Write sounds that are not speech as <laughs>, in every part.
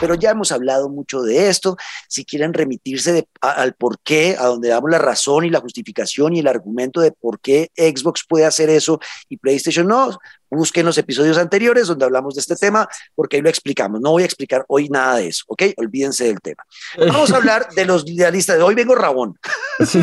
pero ya hemos hablado mucho de esto. Si quieren remitirse al por qué, a donde damos la razón y la justificación y el argumento de por qué Xbox puede hacer eso y PlayStation no, busquen los episodios anteriores donde hablamos de este tema, porque ahí lo explicamos. No voy a explicar hoy nada de eso, ¿ok? Olvídense del tema. Vamos a hablar de los idealistas. Hoy vengo Rabón. <laughs> Sí,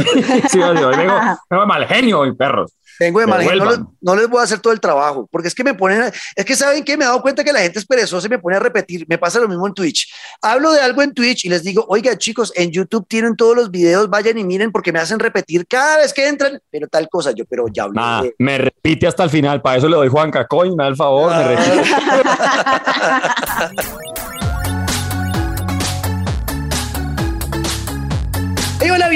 sí hoy vengo, <laughs> vengo mal genio hoy, perros. Tengo de mal no, les voy a hacer todo el trabajo, porque es que me ponen, es que saben que me he dado cuenta que la gente es perezosa y me pone a repetir, me pasa lo mismo en Twitch. Hablo de algo en Twitch y les digo, oiga chicos, en YouTube tienen todos los videos, vayan y miren porque me hacen repetir cada vez que entran, pero tal cosa, yo, pero ya hablé. Me repite hasta el final, para eso le doy Juan Cacoy, me da el favor, me repite. <laughs> <laughs>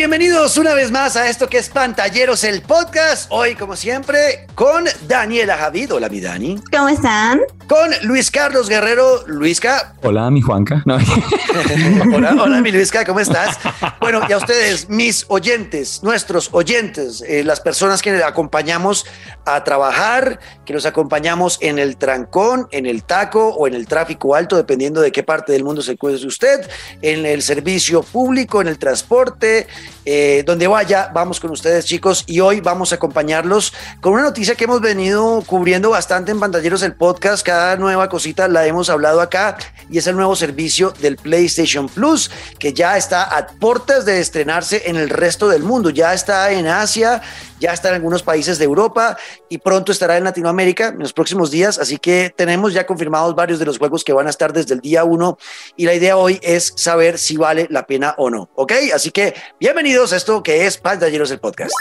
bienvenidos una vez más a esto que es Pantalleros, el podcast. Hoy, como siempre, con Daniela Javid. Hola, mi Dani. ¿Cómo están? Con Luis Carlos Guerrero. Luisca. Hola, mi Juanca. <laughs> hola, hola, mi Luisca, ¿cómo estás? Bueno, y a ustedes, mis oyentes, nuestros oyentes, eh, las personas que acompañamos a trabajar, que nos acompañamos en el trancón, en el taco o en el tráfico alto, dependiendo de qué parte del mundo se encuentre usted, en el servicio público, en el transporte, eh, donde vaya, vamos con ustedes chicos y hoy vamos a acompañarlos con una noticia que hemos venido cubriendo bastante en Pantalleros el podcast, cada nueva cosita la hemos hablado acá y es el nuevo servicio del PlayStation Plus que ya está a puertas de estrenarse en el resto del mundo, ya está en Asia, ya está en algunos países de Europa y pronto estará en Latinoamérica en los próximos días, así que tenemos ya confirmados varios de los juegos que van a estar desde el día 1 y la idea hoy es saber si vale la pena o no, ¿ok? Así que bienvenidos a esto que es Pantalleros el Podcast.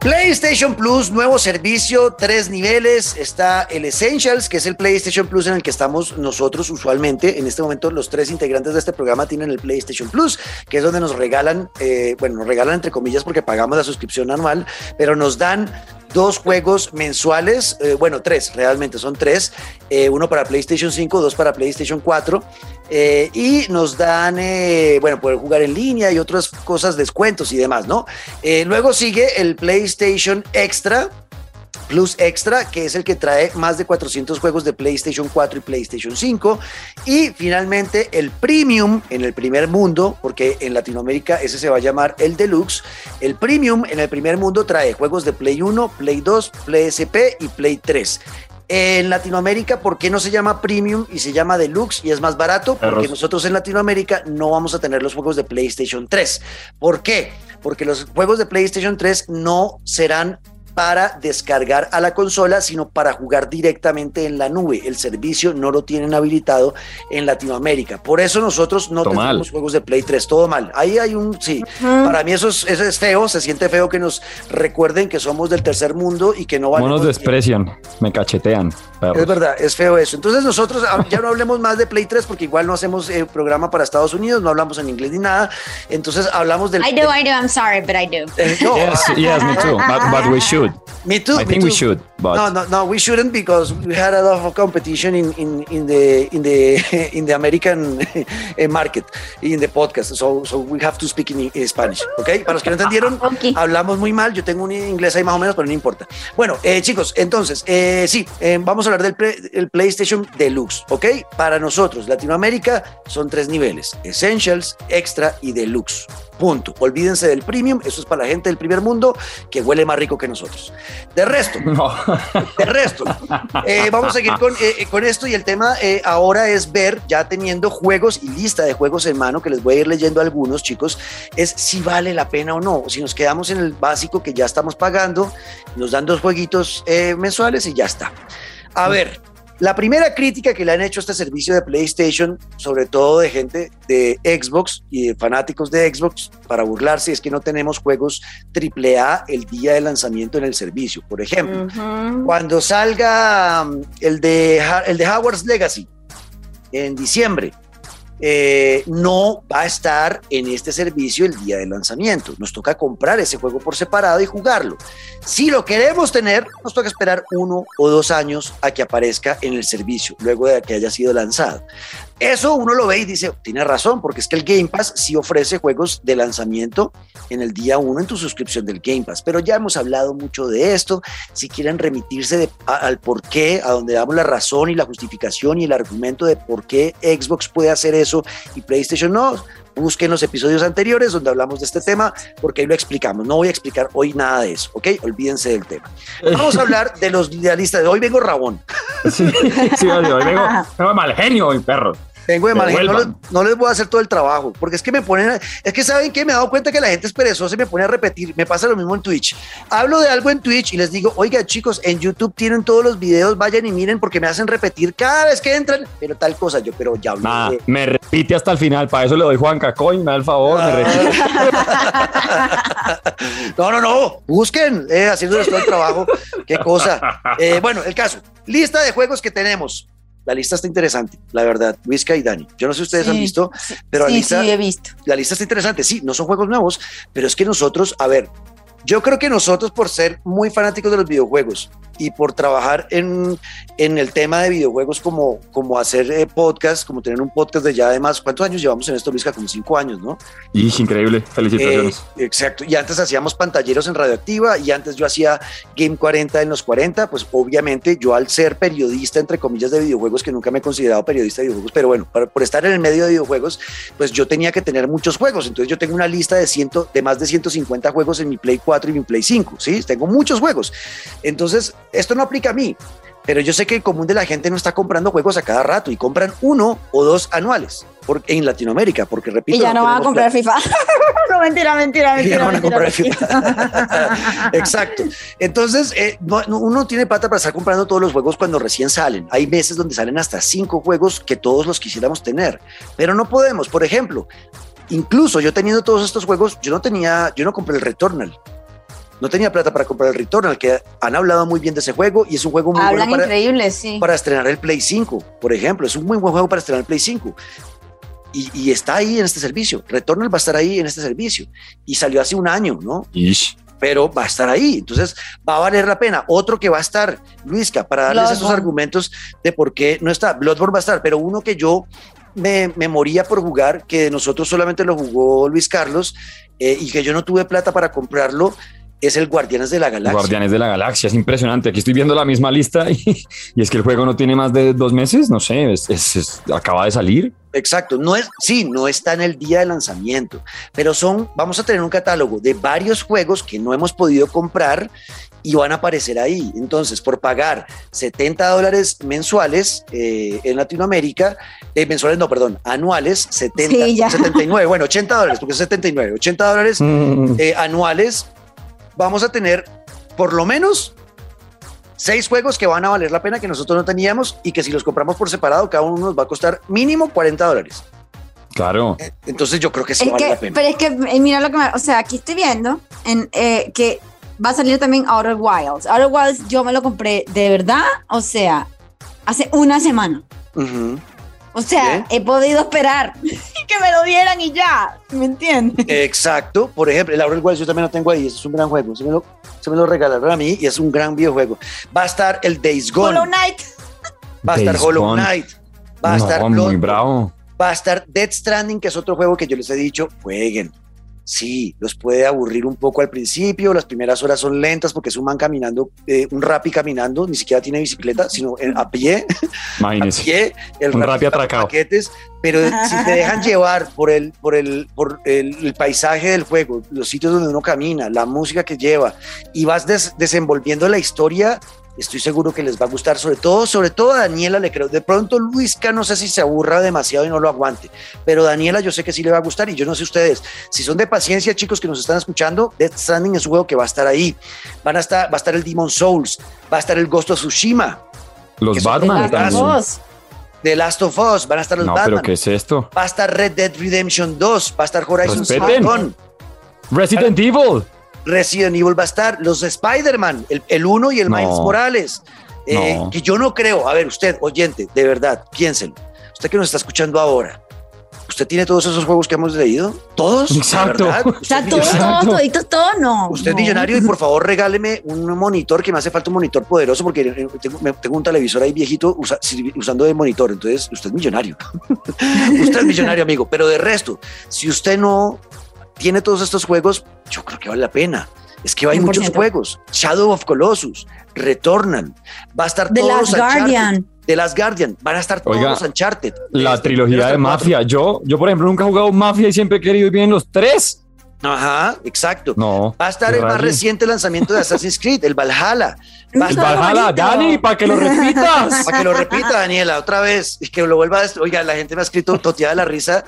PlayStation Plus, nuevo servicio, tres niveles. Está el Essentials, que es el PlayStation Plus en el que estamos nosotros usualmente. En este momento los tres integrantes de este programa tienen el PlayStation Plus, que es donde nos regalan, eh, bueno, nos regalan entre comillas porque pagamos la suscripción anual, pero nos dan dos juegos mensuales, eh, bueno, tres, realmente son tres, eh, uno para PlayStation 5, dos para PlayStation 4, eh, y nos dan, bueno, poder jugar en línea y otras cosas, descuentos y demás, ¿no? luego sigue el PlayStation Extra, Plus Extra, que es el que trae más de 400 juegos de PlayStation 4 y PlayStation 5. Y finalmente el Premium en el primer mundo, porque en Latinoamérica ese se va a llamar el Deluxe. El Premium en el primer mundo trae juegos de Play 1, Play 2, Play SP y Play 3. En Latinoamérica, ¿por qué no se llama Premium y se llama Deluxe y es más barato? Porque nosotros en Latinoamérica no vamos a tener los juegos de PlayStation 3. ¿Por qué? Porque los juegos de PlayStation 3 no serán para descargar a la consola, sino para jugar directamente en la nube. El servicio no lo tienen habilitado en Latinoamérica. Por eso nosotros no tenemos juegos de Play 3. Todo mal. Ahí hay un, sí, para mí eso es, eso es feo, se siente feo que nos recuerden que somos del tercer mundo y que no van a... nos desprecian, me cachetean. Es verdad, es feo eso. Entonces nosotros ah, ya no hablemos más de Play 3 porque igual no hacemos eh, programa para Estados Unidos, no hablamos en inglés ni nada. Entonces hablamos del... I do, I do, I'm sorry, but I do. Eh, yes, yes, me too, but we should. Me too. I think we should. But no, no, no, we shouldn't because we had a lot of competition in, in, in the in the <laughs> in the American <laughs> eh, market in the podcast. So, so we have to speak in, Spanish. ¿Ok? Para los que no entendieron, <laughs> hablamos muy mal. Yo tengo un inglés ahí más o menos, pero no importa. Bueno, eh, chicos, entonces, eh, sí, eh, vamos a hablar del PlayStation Deluxe. ¿Ok? Para nosotros, Latinoamérica, son tres niveles: Essentials, Extra y Deluxe. Punto. Olvídense del premium, eso es para la gente del primer mundo que huele más rico que nosotros. De resto, <laughs> de resto, eh, vamos a seguir con, eh, eh, con, esto y el tema ahora es ver, ya teniendo juegos y lista de juegos en mano, que les voy a ir leyendo algunos, chicos, es si vale la pena o no. Si nos quedamos en el básico que ya estamos pagando, nos dan dos jueguitos mensuales y ya está. A ver, la primera crítica que le han hecho a este servicio de PlayStation, sobre todo de gente de Xbox y de fanáticos de Xbox, para burlarse, es que no tenemos juegos AAA el día de lanzamiento en el servicio. Por ejemplo, cuando salga um, el de, el de Howard's Legacy en diciembre, eh, no va a estar en este servicio el día de lanzamiento. Nos toca comprar ese juego por separado y jugarlo. Si lo queremos tener, nos toca esperar uno o dos años a que aparezca en el servicio, luego de que haya sido lanzado. Eso uno lo ve y dice, tiene razón, porque es que el Game Pass sí ofrece juegos de lanzamiento en el día uno en tu suscripción del Game Pass, pero ya hemos hablado mucho de esto. Si quieren remitirse al por qué, a donde damos la razón y la justificación y el argumento de por qué Xbox puede hacer eso y PlayStation no, busquen los episodios anteriores donde hablamos de este tema, porque ahí lo explicamos. No voy a explicar hoy nada de eso, ¿ok? Olvídense del tema. Vamos a hablar de los de la lista de hoy. Vengo Rabón. Sí, sí hoy vengo, <laughs> vengo mal genio, hoy, perro. Tengo de mal no, les voy a hacer todo el trabajo, porque es que me ponen, es que saben que me he dado cuenta que la gente es perezosa y me pone a repetir, me pasa lo mismo en Twitch. Hablo de algo en Twitch y les digo, oiga chicos, en YouTube tienen todos los videos, vayan y miren porque me hacen repetir cada vez que entran, pero tal cosa, yo, pero ya hablé. Me repite hasta el final, para eso le doy Juan Cacoy, me da el favor, me repite. <laughs> no, no, no, busquen, eh, haciéndoles todo el trabajo, qué cosa. <laughs> Eh, bueno, el caso, lista de juegos que tenemos. La lista está interesante, la verdad, Whisca y Dani. Yo no sé si ustedes han visto, pero la lista, he visto. la lista está interesante. Sí, no son juegos nuevos, pero es que nosotros, a ver, yo creo que nosotros por ser muy fanáticos de los videojuegos y por trabajar en, en el tema de videojuegos como, como hacer eh, podcast, como tener un podcast de ya además, ¿cuántos años llevamos en esto, Luisca? Como cinco años, ¿no? Y increíble, felicitaciones. Eh, exacto, y antes hacíamos pantalleros en Radioactiva y antes yo hacía Game 40 en los 40, pues obviamente yo al ser periodista, entre comillas, de videojuegos, que nunca me he considerado periodista de videojuegos, pero bueno, por, estar en el medio de videojuegos, pues yo tenía que tener muchos juegos, entonces yo tengo una lista de, ciento, de más de 150 juegos en mi Play 4 y mi Play 5, ¿sí? Tengo muchos juegos. Entonces, esto no aplica a mí, pero yo sé que el común de la gente no está comprando juegos a cada rato y compran uno o dos anuales en Latinoamérica, porque repito. Y ya no, van a comprar FIFA. <laughs> no, mentira, mentira, <laughs> mentira. no van a comprar FIFA. <laughs> Exacto. Entonces, eh, uno tiene pata para estar comprando todos los juegos cuando recién salen. Hay meses donde salen hasta cinco juegos que todos los quisiéramos tener, pero no podemos. Por ejemplo, incluso yo teniendo todos estos juegos, yo no tenía, yo no compré el Returnal no tenía plata para comprar el Returnal, que han hablado muy bien de ese juego y es un juego muy Hablan bueno para, increíble, sí. para estrenar el Play 5, por ejemplo. Es un muy buen juego para estrenar el Play 5. Y, está ahí en este servicio. Returnal va a estar ahí en este servicio. Y salió hace un año, ¿no? Pero va a estar ahí. Entonces va a valer la pena. Otro que va a estar, Luisca, para darles esos argumentos de por qué no está. Bloodborne va a estar, pero uno que yo me, me, moría por jugar, que nosotros solamente lo jugó Luis Carlos eh, y que yo no tuve plata para comprarlo, es el Guardianes de la Galaxia. Guardianes de la Galaxia, es impresionante. Aquí estoy viendo la misma lista y, es que el juego no tiene más de dos meses, no sé, es, acaba de salir. Exacto, no es, sí, no está en el día de lanzamiento, pero son, vamos a tener un catálogo de varios juegos que no hemos podido comprar y van a aparecer ahí. Entonces, por pagar 70 dólares mensuales eh, en Latinoamérica, eh, mensuales no, perdón, anuales, 70, 79, bueno, 80 dólares, porque es 79, 80 dólares mm. eh, anuales vamos a tener por lo menos seis juegos que van a valer la pena que nosotros no teníamos y que si los compramos por separado, cada uno nos va a costar mínimo 40 dólares. Claro. Eh, entonces yo creo que sí vale la pena. Pero es que, eh, mira lo que me, o sea, aquí estoy viendo en, eh, que va a salir también Outer Wilds. Outer Wilds yo me lo compré de verdad, o sea, hace una semana. O sea, he podido esperar <laughs> que me lo dieran y ya, ¿me entiendes? Exacto. Por ejemplo, el Aurel yo también lo tengo ahí, es un gran juego. Se me, lo, se me lo regalaron a mí y es un gran videojuego. Va a estar el Days Gone. Hollow Knight. Va a estar Hollow Knight. Va a estar muy bravo. Va a estar Dead Stranding, que es otro juego que yo les he dicho, jueguen sí, los puede aburrir un poco al principio, las primeras horas son lentas porque es un man caminando, eh, un rapi caminando, ni siquiera tiene bicicleta, sino a pie, <laughs> Imagínese. a pie, el un rapi atracado. Paquetes, pero <laughs> si te dejan llevar por el, por, el, por el, paisaje del juego, los sitios donde uno camina, la música que lleva, y vas desenvolviendo la historia estoy seguro que les va a gustar, sobre todo, sobre todo a Daniela le creo. De pronto Luisca no sé si se aburra demasiado y no lo aguante, pero Daniela yo sé que sí le va a gustar y yo no sé ustedes. Si son de paciencia, chicos que nos están escuchando, Death Stranding es un juego que va a estar ahí. Van a estar, va a estar el Demon Souls, va a estar el Ghost of Tsushima. Los Batman The Last of Us, van a estar los no, ¿Pero qué es esto? Va a estar Red Dead Redemption 2, va a estar Horizon Zero Dawn. Resident Evil. Resident Evil va a estar, los Spider-Man, el 1 y el Miles Morales. Eh, que yo no creo, a ver, usted, oyente, de verdad, piénsenlo. Usted que nos está escuchando ahora, ¿Usted tiene todos esos juegos que hemos leído? ¿Todos? Exacto. O sea, todo, todo, todo, todo, no. Usted es no. millonario y por <laughs> favor regáleme un monitor que me hace falta un monitor poderoso porque eh, tengo, tengo un televisor ahí viejito usa- usando de monitor. Entonces, usted es millonario. <laughs> usted es millonario, amigo. Pero de resto, si usted no tiene todos estos juegos, yo creo que vale la pena. Es que hay 100%. muchos juegos. Shadow of Colossus, Retornan, va a estar The todos Last. Guardian. The Last Guardian, van a estar todos Oiga, los Uncharted. La Este, trilogía hasta de cuatro. Mafia. Yo, yo, por ejemplo, nunca he jugado Mafia y siempre he querido ir bien los tres. Ajá, exacto. No. Va a estar el más reciente lanzamiento de Assassin's Creed, el Valhalla. Valhalla. Dani, para que lo repitas. <laughs> Para que lo repita, Daniela, otra vez. Y que lo vuelva a... Oiga, la gente me ha escrito toteada de la risa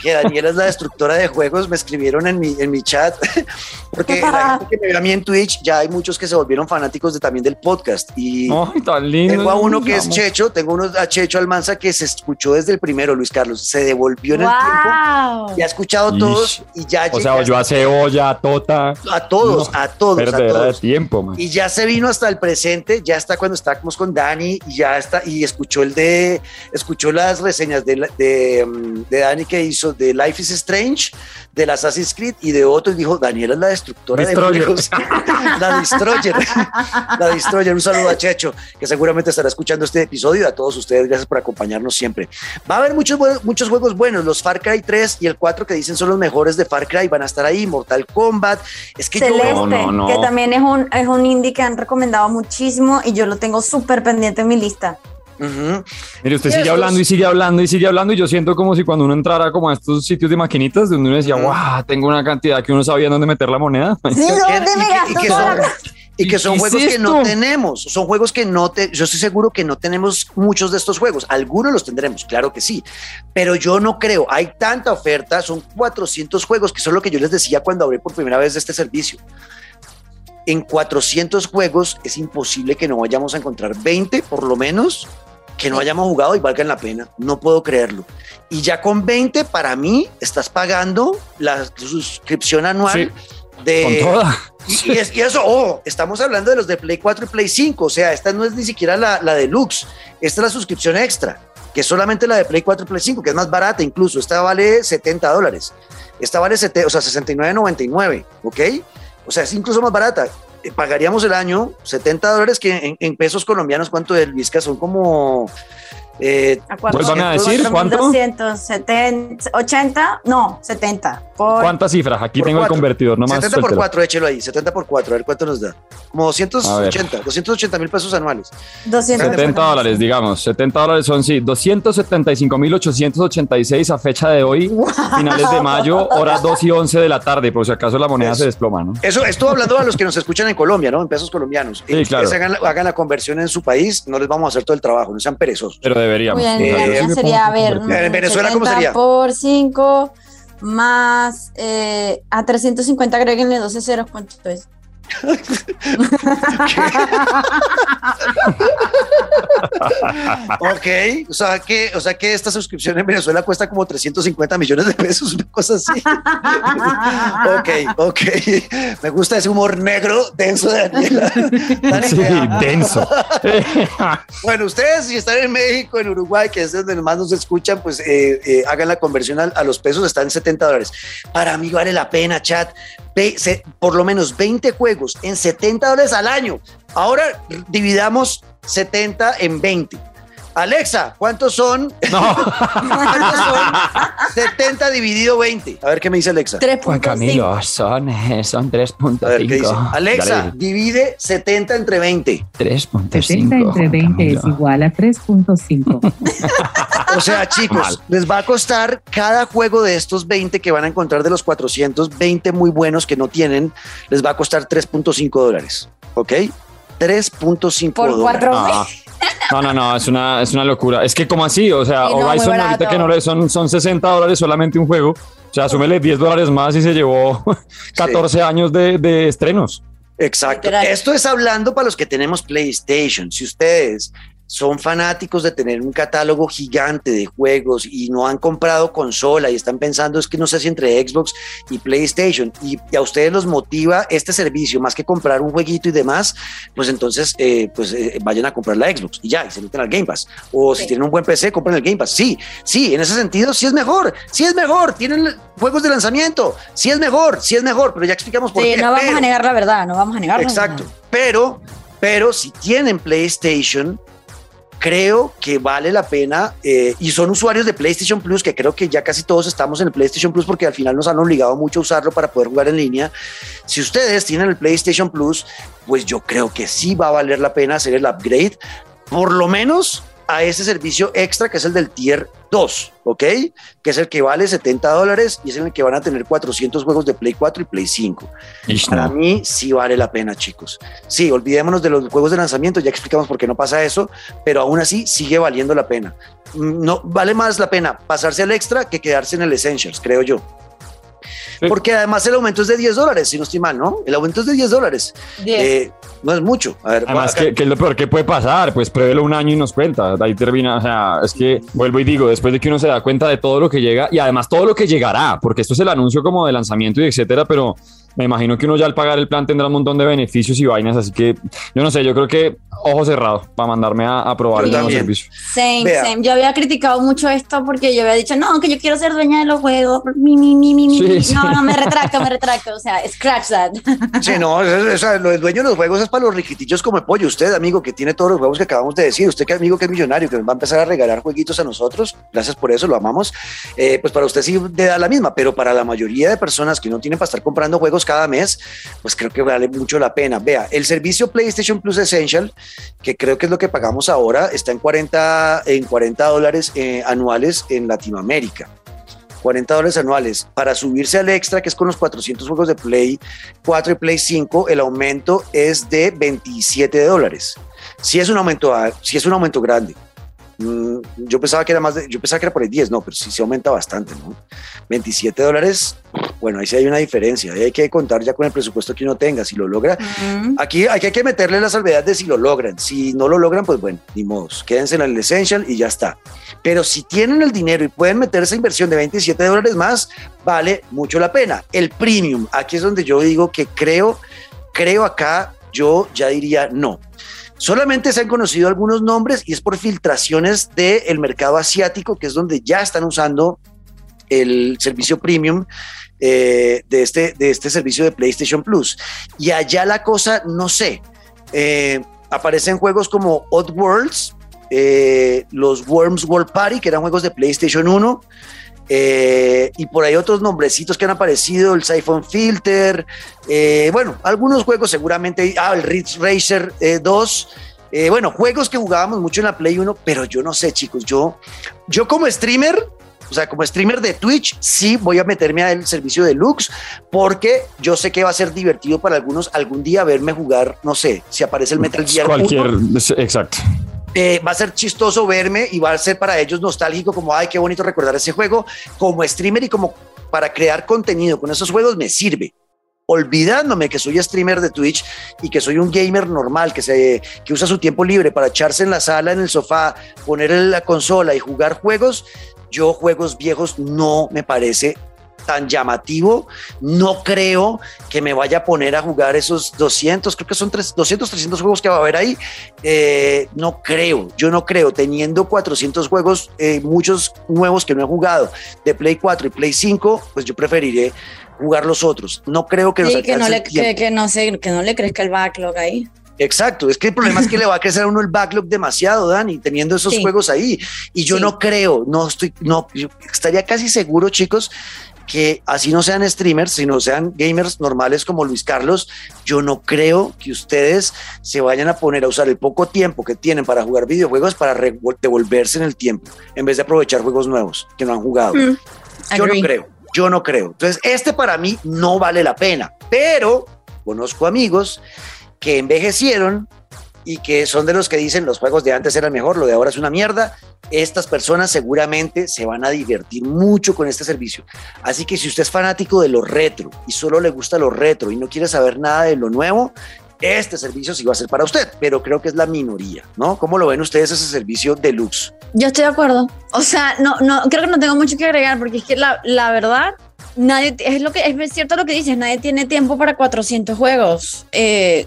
que Daniela es la destructora de juegos. Me escribieron en mi, en mi chat. <laughs> Porque la gente que me ve a mí en Twitch, ya hay muchos que se volvieron fanáticos de, también del podcast. Y Ay, tan lindo. tengo a uno que es. Checho, tengo uno a Checho Almanza que se escuchó desde el primero, Luis Carlos. Se devolvió en el tiempo. Wow. Ya ha escuchado Ish. todos y ya O sea, yo a Cebolla, a Tota. a todos, No, a todos, a Perdera de todos. tiempo, man. Y ya se vino hasta el presente, ya está cuando estábamos con Dani y ya está, y escuchó el de, escuchó las reseñas de, de, mm, de Dani que hizo de Life is Strange, del Assassin's Creed y de otro y dijo, Daniela es la destructora Destroyer. de juegos. <laughs> la Destroyer. la Destroyer. Un saludo a Checho, que seguramente estará escuchando este episodio y a todos ustedes, gracias por acompañarnos siempre. Va a haber muchos, muchos juegos buenos, los Far Cry 3 y el 4 que dicen son los mejores de Far Cry, van a estar ahí, Mortal Kombat. Es que yo Celeste, veo- No, no, no. que también es un, es un indie que han recomendado muchísimo y yo lo tengo súper pendiente en mi lista. Mire, usted Y sigue esos- hablando y sigue hablando y sigue hablando y yo siento como si cuando uno entrara como a estos sitios de maquinitas donde uno decía, wow, tengo una cantidad que uno sabía dónde meter la moneda. Sí, que- ¿dónde y que- son- la- Y que ¿Y son es juegos que no tenemos, son juegos que no te, yo estoy seguro que no tenemos muchos de estos juegos, algunos los tendremos, claro que sí, pero yo no creo, hay tanta oferta, son 400 juegos, que eso es lo que yo les decía cuando abrí por primera vez de este servicio. En 400 juegos es imposible que no vayamos a encontrar 20 por lo menos que no hayamos jugado y valgan la pena, no puedo creerlo. Y ya con 20 para mí estás pagando la suscripción anual de Con toda. y, y es- y eso, oh, estamos hablando de los de Play 4 y Play 5, o sea, esta no es ni siquiera la, la deluxe, esta es la suscripción extra, que es solamente la de Play 4 y Play 5, que es más barata incluso, esta vale 70 dólares, esta vale sete- o sea, 69.99, ¿ok? O sea, es incluso más barata. Eh, Pagaríamos el año 70 dólares, que en, pesos colombianos, ¿cuánto es, Luisca? Son como... eh, ¿A Vuelvan a decir, ¿cuánto? 4.270, 80, no, 70. Por, ¿Cuántas cifras? Aquí Por tengo cuatro. el convertidor nomás. 70 por suéltelo. 4, échelo ahí, 70 por 4, a ver cuánto nos da. Como 280, 280 mil pesos anuales. 200. 70 dólares, digamos. 70 dólares son, sí, 275.886 a fecha de hoy, <laughs> finales de mayo, horas 2 y 11 de la tarde, por si acaso la moneda Eso. se desploma, ¿no? Eso estoy hablando a los que nos escuchan en Colombia, ¿no? En pesos colombianos. Sí, Eh, claro. hagan, la- hagan la conversión en su país, no les vamos a hacer todo el trabajo, no sean perezosos. Pero deberíamos. Muy bien, eh, me sería, a ver. En Venezuela, ¿cómo 70 sería? por 5 más eh, a 350 agréguenle 12 ceros, ¿cuánto es? <laughs> <laughs> <laughs> Ok, o sea, que, o sea que esta suscripción en Venezuela cuesta como 350 millones de pesos, una cosa así. <laughs> ok, ok. Me gusta ese humor negro denso de Daniela. Dani, Sí, denso. <laughs> Bueno, ustedes si están en México, en Uruguay, que es donde más nos escuchan, pues eh, eh, hagan la conversión a, a los pesos, están en 70 dólares. Para mí vale la pena, chat. Ve- se- por lo menos 20 juegos en 70 dólares al año. Ahora dividamos 70 en 20. Alexa, ¿cuántos son? no. <laughs> ¿Cuántos son 70 dividido 20? A ver qué me dice Alexa. 3.5. son, eh, son 3.5. A ver qué dice. Ya Alexa, le divide 70 entre 20. dije, 3.5. 70 entre 20 es Camilo. igual a 3.5. <laughs> O sea, chicos, Mal. les va a costar cada juego de estos 20 que van a encontrar de los 420 muy buenos que no tienen, les va a costar 3.5 dólares. ¿Ok? 3.5 Por. 4 Ah, No, no, no, es una, es una locura. Es que como así, o sea, Sí, no, Horizon ahorita que no le son, son 60 dólares solamente un juego. O sea, súmele 10 dólares más y se llevó <laughs> 14 años de, de estrenos. Exacto. Literal. Esto es hablando para los que tenemos PlayStation. Si ustedes son fanáticos de tener un catálogo gigante de juegos y no han comprado consola y están pensando es que no sé si entre Xbox y PlayStation y, a ustedes los motiva este servicio más que comprar un jueguito y demás, pues entonces eh, pues eh, vayan a comprar la Xbox y ya, y se meten al Game Pass. O si tienen un buen PC, compren el Game Pass. Sí, sí, en ese sentido sí es mejor, sí es mejor, tienen juegos de lanzamiento, sí es mejor, sí es mejor, pero ya explicamos por qué. No vamos a negar la verdad, no vamos a negar Exacto, pero, pero si tienen PlayStation, creo que vale la pena eh, y son usuarios de PlayStation Plus, que creo que ya casi todos estamos en el PlayStation Plus porque al final nos han obligado mucho a usarlo para poder jugar en línea. Si ustedes tienen el PlayStation Plus, pues yo creo que sí va a valer la pena hacer el upgrade, por lo menos a ese servicio extra que es el del tier 2, ¿ok? Que es el que vale 70 dólares y es en el que van a tener 400 juegos de Play 4 y Play 5. Para mí sí vale la pena, chicos. Sí, olvidémonos de los juegos de lanzamiento, ya explicamos por qué no pasa eso, pero aún así sigue valiendo la pena. No vale más la pena pasarse al extra que quedarse en el Essentials, creo yo. Porque además el aumento es de 10 dólares, si no estoy mal, ¿no? El aumento es de 10 dólares. Eh, no es mucho. A ver, además, ¿qué, es lo peor que puede pasar? Pues pruébelo un año y nos cuenta. Ahí termina. O sea, es que vuelvo y digo, después de que uno se da cuenta de todo lo que llega y además todo lo que llegará, porque esto es el anuncio como de lanzamiento y etcétera, pero me imagino que uno ya al pagar el plan tendrá un montón de beneficios y vainas, así que yo no sé, yo creo que ojo cerrado para mandarme a, probar el nuevo servicio. Same, same. Yo había criticado mucho esto porque yo había dicho, no, que yo quiero ser dueña de los juegos, mi, mi, mi, mi, No, no, me retracto, me retracto, o sea, scratch that. <laughs> Sí, no, o sea, lo dueño de los juegos es para los riquitillos como el pollo. Usted, amigo, que tiene todos los juegos que acabamos de decir, usted que amigo que es millonario, que nos va a empezar a regalar jueguitos a nosotros, gracias por eso, lo amamos, eh, pues para usted sí de da la misma, pero para la mayoría de personas que no tienen para estar comprando juegos cada mes, pues creo que vale mucho la pena. Vea, el servicio PlayStation Plus Essential, que creo que es lo que pagamos ahora, está en 40, en 40 dólares eh, anuales en Latinoamérica. 40 dólares anuales. Para subirse al extra, que es con los 400 juegos de Play 4 y Play 5, el aumento es de 27 dólares. Si es un aumento, si es un aumento grande. Mm, yo pensaba que era más de, yo pensaba que era por el 10, no, pero sí se aumenta bastante, ¿no? 27 dólares, bueno, ahí sí hay una diferencia, ahí hay que contar ya con el presupuesto que uno tenga, si lo logra. Aquí hay que meterle la salvedad de si lo logran, si no lo logran, pues bueno, ni modos, quédense en el Essential y ya está. Pero si tienen el dinero y pueden meter esa inversión de 27 dólares más, vale mucho la pena. El Premium, aquí es donde yo digo que creo, creo acá, yo ya diría no. Solamente se han conocido algunos nombres y es por filtraciones del mercado asiático, que es donde ya están usando el servicio premium eh, de, este, de este servicio de PlayStation Plus. Y allá la cosa, no sé, eh, aparecen juegos como Odd Worlds, eh, los Worms World Party, que eran juegos de PlayStation 1. Y por ahí otros nombrecitos que han aparecido, el Siphon Filter, bueno, algunos juegos seguramente, ah, el Ridge Racer 2, bueno, juegos que jugábamos mucho en la Play 1, pero yo no sé, chicos, yo, yo como streamer, o sea, como streamer de Twitch, sí voy a meterme al servicio de Lux porque yo sé que va a ser divertido para algunos algún día verme jugar, no sé, si aparece el Metal Gear. Cualquier, exacto. Eh, va a ser chistoso verme y va a ser para ellos nostálgico, como, ay, qué bonito recordar ese juego. Como streamer y como para crear contenido con esos juegos me sirve olvidándome que soy streamer de Twitch y que soy un gamer normal, que, se, que usa su tiempo libre para echarse en la sala, en el sofá, poner la consola y jugar juegos, yo juegos viejos no me parece tan llamativo, no creo que me vaya a poner a jugar esos 200, creo que son 200, 300 juegos que va a haber ahí, eh, no creo, yo no creo, teniendo 400 juegos, eh, muchos nuevos que no he jugado, de Play 4 y Play 5, pues yo preferiré jugar los otros, no creo que, sí, que, no le, que, no que no le crezca el backlog ahí. Exacto, es que el problema es que le va a crecer a uno el backlog demasiado, Dani, teniendo esos juegos ahí. Y yo no creo, no estoy, no, estaría casi seguro, chicos, que así no sean streamers, sino sean gamers normales como Luis Carlos, yo no creo que ustedes se vayan a poner a usar el poco tiempo que tienen para jugar videojuegos para devolverse en el tiempo, en vez de aprovechar juegos nuevos que no han jugado. Mm, yo no creo, yo no creo. Entonces, este para mí no vale la pena, pero conozco amigos que envejecieron y que son de los que dicen los juegos de antes eran mejor, lo de ahora es una mierda. Estas personas seguramente se van a divertir mucho con este servicio. Así que si usted es fanático de lo retro y solo le gusta lo retro y no quiere saber nada de lo nuevo, este servicio sí va a ser para usted, pero creo que es la minoría, ¿no? ¿Cómo lo ven ustedes ese servicio deluxe? Yo estoy de acuerdo. O sea, no, no, creo que no tengo mucho que agregar porque es que la, la verdad, nadie, es lo que, es cierto lo que dices, nadie tiene tiempo para 400 juegos. Eh,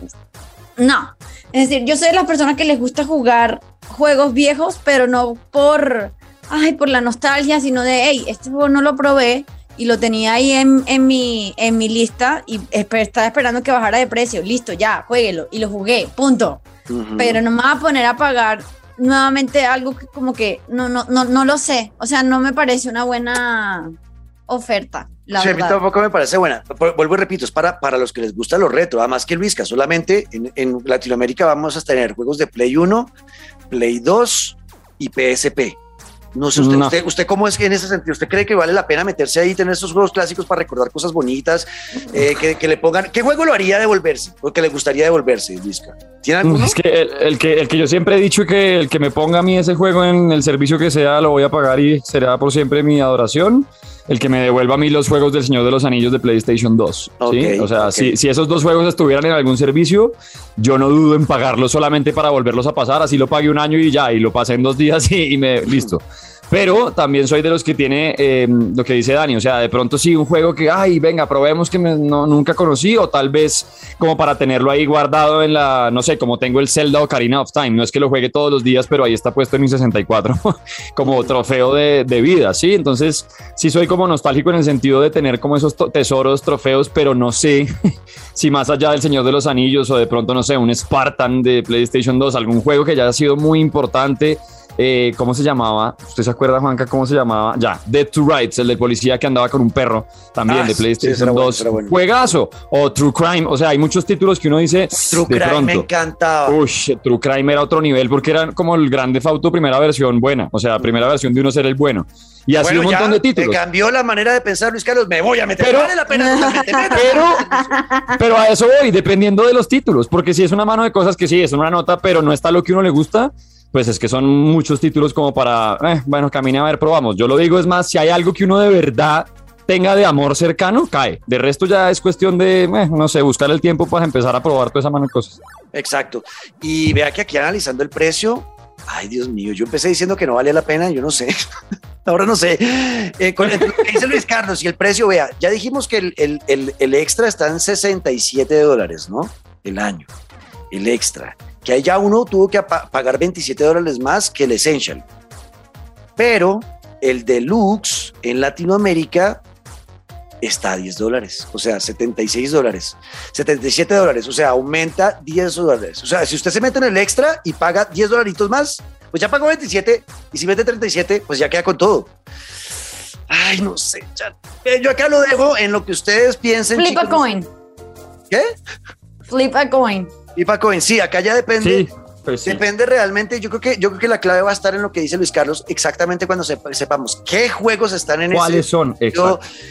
no. Es decir, yo soy de las personas que les gusta jugar juegos viejos, pero no por, ay, por la nostalgia, sino de, hey, este juego no lo probé y lo tenía ahí en, en, mi, en mi lista y estaba esperando que bajara de precio. Listo, ya, jueguelo. Y lo jugué, punto. Pero no me va a poner a pagar nuevamente algo que como que no, no, no, no lo sé. O sea, no me parece una buena oferta. La sí, a mí tampoco me parece buena. Vuelvo y repito, es para, para los que les gusta lo retro. Además que Luisca, solamente en, en Latinoamérica vamos a tener juegos de Play 1, Play 2 y PSP. No sé, usted, usted, cómo es que en ese sentido, ¿usted cree que vale la pena meterse ahí y tener esos juegos clásicos para recordar cosas bonitas? Eh, que, le pongan, ¿qué juego lo haría devolverse? ¿O que le gustaría devolverse, Luisca? ¿Tiene alguno? Es que el, que el que yo siempre he dicho que el que me ponga a mí ese juego en el servicio que sea, lo voy a pagar y será por siempre mi adoración el que me devuelva a mí los juegos del Señor de los Anillos de PlayStation 2. ¿sí? O sea, si, si, esos dos juegos estuvieran en algún servicio, yo no dudo en pagarlos solamente para volverlos a pasar. Así lo pagué un año y ya, y lo pasé en dos días y, y me listo. Pero también soy de los que tiene em, lo que dice Dani, o sea, de pronto sí, un juego que, ay, venga, probemos que no, nunca conocí, o tal vez como para tenerlo ahí guardado en la, no sé, como tengo el Zelda Ocarina of Time, no es que lo juegue todos los días, pero ahí está puesto en mi 64 <laughs> como trofeo de, de, vida, ¿sí? Entonces, sí soy como nostálgico en el sentido de tener como esos tesoros, trofeos, pero no sé <laughs> si más allá del Señor de los Anillos o de pronto, no sé, un Spartan de PlayStation 2, algún juego que ya ha sido muy importante eh, ¿cómo se llamaba? ¿Usted se acuerda, Juanca, cómo se llamaba? Ya, Dead to Rights, el de policía que andaba con un perro, también ah, de PlayStation 2. Juegazo. O True Crime, o sea, hay muchos títulos que uno dice. True Crime me encantaba. Uy, True Crime era otro nivel porque era como el Grande Fauto primera versión buena, o sea, primera versión de uno ser el bueno. Y así un montón de títulos. Me cambió la manera de pensar, Luis Carlos. Me voy a meter. Pero, vale la pena. <laughs> pero, <laughs> pero a eso voy, dependiendo de los títulos. Porque si es una mano de cosas que sí, es una nota, pero no está lo que uno le gusta, pues es que son muchos títulos como para, eh, bueno, camine a ver, probamos. Yo lo digo, es más, si hay algo que uno de verdad tenga de amor cercano, cae. De resto ya es cuestión de, eh, no sé, buscar el tiempo para empezar a probar toda esa mano de cosas. Exacto. Y vea que aquí analizando el precio, ay Dios mío, yo empecé diciendo que no valía la pena, yo no sé. <laughs> Ahora no sé. Eh, con que dice Luis Carlos y el precio, vea, ya dijimos que el, el, el extra está en 67 dólares, ¿no? El año. El extra que ahí ya uno tuvo que pagar 27 dólares más que el Essential. Pero el Deluxe en Latinoamérica está a 10 dólares, o sea, 76 dólares, 77 dólares, o sea, aumenta 10 dólares. O sea, si usted se mete en el extra y paga 10 dolaritos más, pues ya pagó 27 y si mete 37, pues ya queda con todo. Ay, no sé, eh, yo acá lo dejo en lo que ustedes piensen. Flip a coin. ¿Qué? Flip a coin. En sí, acá ya depende. Pues depende realmente, yo creo que yo creo que la clave va a estar en lo que dice Luis Carlos, exactamente cuando sepamos qué juegos están en ¿Cuáles son? en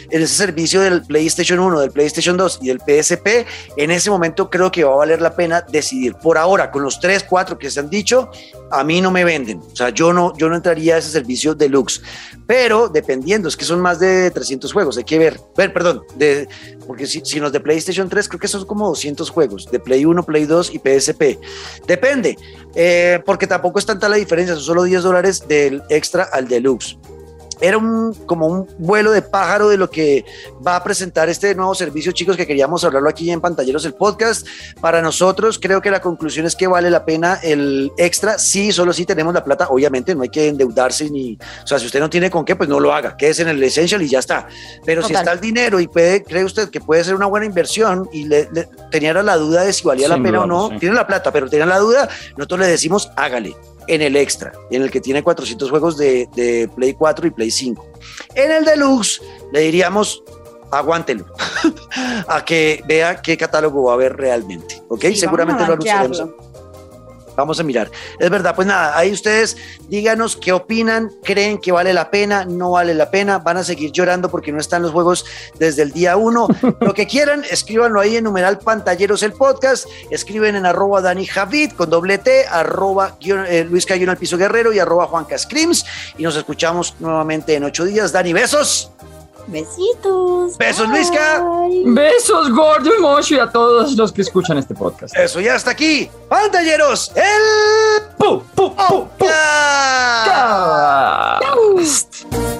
ese servicio del PlayStation 1, del PlayStation 2 y del PSP. En ese momento creo que va a valer la pena decidir. Por ahora, con los 3, 4 que se han dicho, a mí no me venden. O sea, yo no, yo no entraría a ese servicio deluxe. Pero dependiendo, es que son más de 300 juegos, hay que ver. Ver, perdón, de, porque si, si los de PlayStation 3, creo que son como 200 juegos, de Play 1, Play 2 y PSP. Depende, eh, porque tampoco es tanta la diferencia, son solo 10 dólares del extra al deluxe era un, como un vuelo de pájaro de lo que va a presentar este nuevo servicio, chicos, que queríamos hablarlo aquí en Pantalleros, el podcast. Para nosotros, creo que la conclusión es que vale la pena el extra. Sí, solo si tenemos la plata, obviamente, no hay que endeudarse ni, o sea, si usted no tiene con qué, pues no lo haga, quédese en el Essential y ya está. Pero si está el dinero y puede, cree usted que puede ser una buena inversión y le, tenía la duda de si valía la pena o no, tiene la plata, pero tenía la duda, nosotros le decimos, hágale en el extra, en el que tiene 400 juegos de, Play 4 y Play 5. En el deluxe le diríamos, aguántelo, <laughs> a que vea qué catálogo va a haber realmente, ¿ok? Seguramente lo anunciaremos Vamos a mirar. Es verdad, pues nada, ahí ustedes díganos qué opinan, creen que vale la pena, no vale la pena, van a seguir llorando porque no están los juegos desde el día uno. <laughs> Lo que quieran, escríbanlo ahí en numeral pantalleros el podcast, escriben en arroba Dani Javid con doble T, arroba eh, Luis Cayón al piso guerrero y arroba Juan Cascrims y nos escuchamos nuevamente en ocho días. Dani, besos. Besitos. Besos, bye. Luisca. Besos, Gordo y Mocho y a todos los que escuchan este podcast. Eso, ya hasta aquí. Pantalleros, el... ¡Pu, pu, pu, pu! pu.